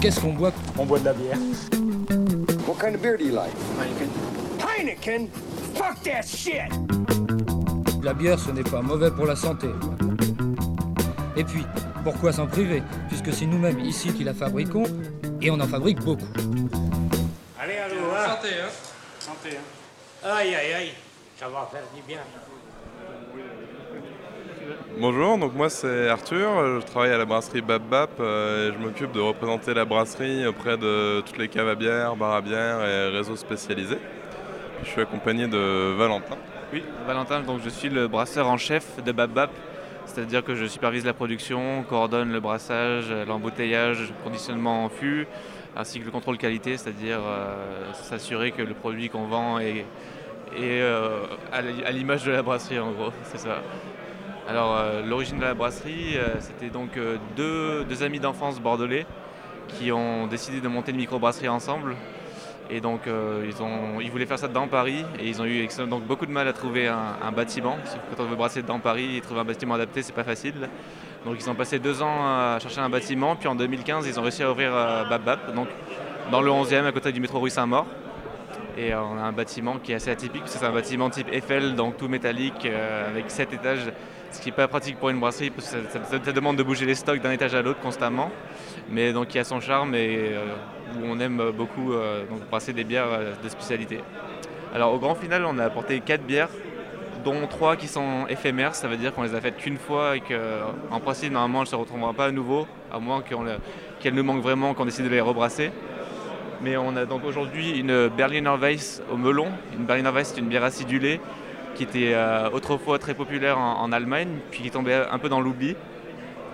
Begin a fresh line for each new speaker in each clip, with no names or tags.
Qu'est-ce qu'on boit?
On boit de la bière.
What kind of beer do you like?
Heineken? Fuck that shit!
La bière, ce n'est pas mauvais pour la santé. Et puis, pourquoi s'en priver? Puisque c'est nous-mêmes ici qui la fabriquons, et on en fabrique beaucoup.
Allez, allô, hein. Santé, hein. Santé, hein. Aïe, aïe, aïe. Ça va faire du bien.
Bonjour, donc moi c'est Arthur, je travaille à la brasserie Bap Bap euh, et je m'occupe de représenter la brasserie auprès de toutes les caves à bière, à bière et réseaux spécialisés. Je suis accompagné de Valentin.
Oui, Valentin, donc je suis le brasseur en chef de Bap Bap, c'est-à-dire que je supervise la production, coordonne le brassage, l'embouteillage, le conditionnement en fût, ainsi que le contrôle qualité, c'est-à-dire euh, s'assurer que le produit qu'on vend est, euh, à l'image de la brasserie en gros, c'est ça. Alors euh, l'origine de la brasserie, euh, c'était donc euh, deux, amis d'enfance bordelais qui ont décidé de monter une microbrasserie ensemble. Et donc ils, voulaient faire ça dans Paris et ils ont eu beaucoup de mal à trouver un, bâtiment. Parce que quand on veut brasser dans Paris et trouver un bâtiment adapté, c'est pas facile. Donc ils ont passé deux ans à chercher un bâtiment, puis en 2015 ils ont réussi à ouvrir Bap, donc dans le 11e à côté du métro rue Saint-Maur. Et on a un bâtiment qui est assez atypique, c'est un bâtiment type Eiffel, donc tout métallique, euh, avec 7 étages, ce qui n'est pas pratique pour une brasserie, parce que ça, demande de bouger les stocks d'un étage à l'autre constamment. Mais donc qui a son charme et euh, où on aime beaucoup euh, brasser des bières de spécialité. Alors au grand final, on a apporté 4 bières, dont 3 qui sont éphémères, ça veut dire qu'on les a faites qu'une fois et qu'en principe, normalement, elles ne se retrouveront pas à nouveau, à moins qu'elles nous manquent vraiment, qu'on décide de les rebrasser. Mais on a donc aujourd'hui une Berliner Weiss au melon. Une Berliner Weiss, c'est une bière acidulée qui était euh, autrefois très populaire en, Allemagne, puis qui tombait un peu dans l'oubli.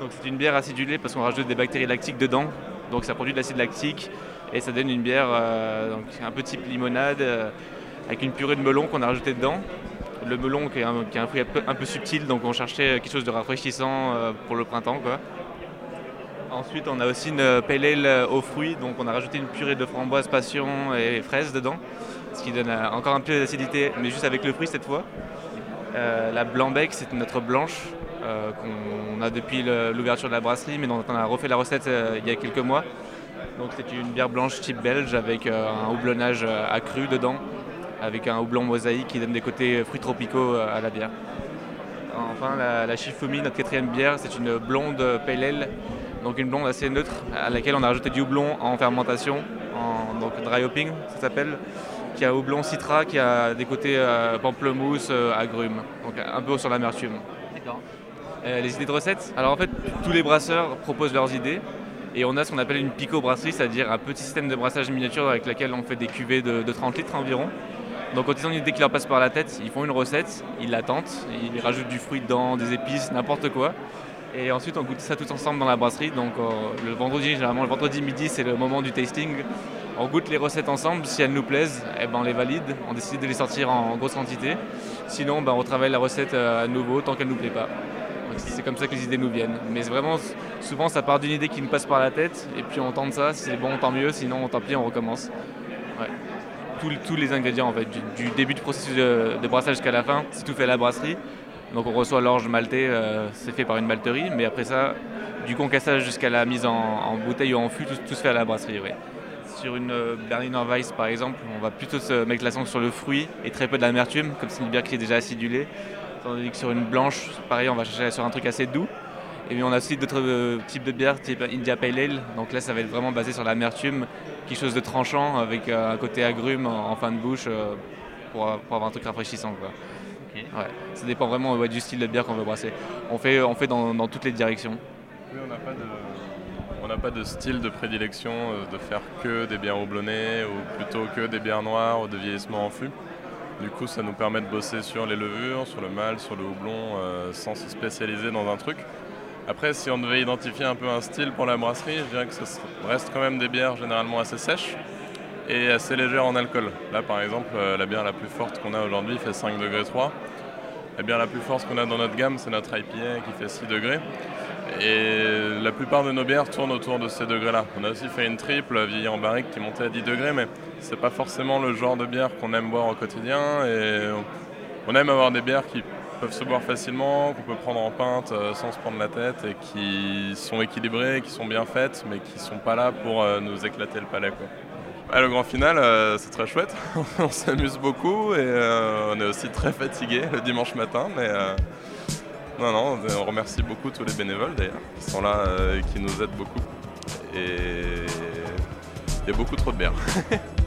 Donc c'est une bière acidulée parce qu'on rajoute des bactéries lactiques dedans. Donc ça produit de l'acide lactique et ça donne une bière euh, un peu type limonade euh, avec une purée de melon qu'on a rajouté dedans. Le melon qui est un, fruit un peu, un peu subtil, donc on cherchait quelque chose de rafraîchissant pour le printemps. Quoi. Ensuite, on a aussi une pale ale aux fruits, donc on a rajouté une purée de framboise, passion et fraises dedans, ce qui donne euh, encore un peu d'acidité, mais juste avec le fruit cette fois. Euh, la Blanc-Bec, c'est notre blanche euh, qu'on a depuis l'ouverture de la brasserie, mais dont on a refait la recette euh, il y a quelques mois. Donc c'est une bière blanche type belge avec euh, un houblonnage euh, accru dedans, avec un houblon mosaïque qui donne des côtés fruits tropicaux euh, à la bière. Enfin, la, la Shifumi, notre quatrième bière, c'est une blonde pale ale, donc une blonde assez neutre, à laquelle on a rajouté du houblon en fermentation, en donc dry hopping, ça s'appelle, qui a houblon citra, qui a des côtés euh, pamplemousse, euh, agrumes, donc un peu sur l'amertume. Euh, les idées de recettes? Alors en fait, tous les brasseurs proposent leurs idées. Et on a ce qu'on appelle une pico-brasserie, c'est-à-dire un petit système de brassage miniature avec lequel on fait des cuvées de, de 30 litres environ. Donc quand ils ont une idée qui leur passe par la tête, ils font une recette, ils la tentent, ils rajoutent du fruit dedans, des épices, n'importe quoi. Et ensuite on goûte ça tout ensemble dans la brasserie. Donc euh, le vendredi, généralement le vendredi midi, c'est le moment du tasting. On goûte les recettes ensemble, si elles nous plaisent, eh ben, on les valide, on décide de les sortir en grosse quantité. Sinon, ben, on retravaille la recette euh, à nouveau tant qu'elle ne nous plaît pas. C'est comme ça que les idées nous viennent. Mais vraiment, souvent, ça part d'une idée qui nous passe par la tête, et puis on tente ça. Si c'est bon, tant mieux. Sinon, tant pis, on recommence. Ouais. Tous, les ingrédients, en fait, du, du début du processus de, de brassage jusqu'à la fin, c'est tout fait à la brasserie. Donc on reçoit l'orge maltée, euh, c'est fait par une malterie. Mais après ça, du concassage jusqu'à la mise en, bouteille ou en fût, tout, se fait à la brasserie. ouais. Sur une euh, Berliner Weiss, par exemple, on va plutôt se mettre l'accent sur le fruit et très peu d'amertume, comme c'est une bière qui est déjà acidulée. Tandis que sur une blanche, pareil, on va chercher sur un truc assez doux. Et puis on a aussi d'autres euh, types de bières, type India Pale Ale. Donc là, ça va être vraiment basé sur l'amertume, quelque chose de tranchant avec euh, un côté agrume en, fin de bouche pour, avoir un truc rafraîchissant. Ouais. Ça dépend vraiment du style de bière qu'on veut brasser. On fait, on fait dans, toutes les directions.
Oui, on n'a pas de, on n'a pas de style de prédilection euh, de faire que des bières houblonnées ou plutôt que des bières noires ou de vieillissement en fût. Du coup, ça nous permet de bosser sur les levures, sur le malt, sur le houblon, euh, sans se spécialiser dans un truc. Après, si on devait identifier un peu un style pour la brasserie, je dirais que ce reste quand même des bières généralement assez sèches et assez légères en alcool. Là, par exemple, euh, la bière la plus forte qu'on a aujourd'hui fait 5 degrés 3. La bière la plus forte qu'on a dans notre gamme, c'est notre IPA qui fait 6 degrés. Et la plupart de nos bières tournent autour de ces degrés-là. On a aussi fait une triple vieillie en barrique qui montait à 10 degrés, mais c'est pas forcément le genre de bière qu'on aime boire au quotidien. Et on aime avoir des bières qui peuvent se boire facilement, qu'on peut prendre en pinte euh, sans se prendre la tête et qui sont équilibrées, qui sont bien faites, mais qui sont pas là pour euh, nous éclater le palais. Quoi. Le grand final, euh, c'est très chouette. on s'amuse beaucoup et on est aussi très fatigué le dimanche matin, mais non, non, on remercie beaucoup tous les bénévoles d'ailleurs, qui sont là et qui nous aident beaucoup. Et il y a beaucoup trop de bière.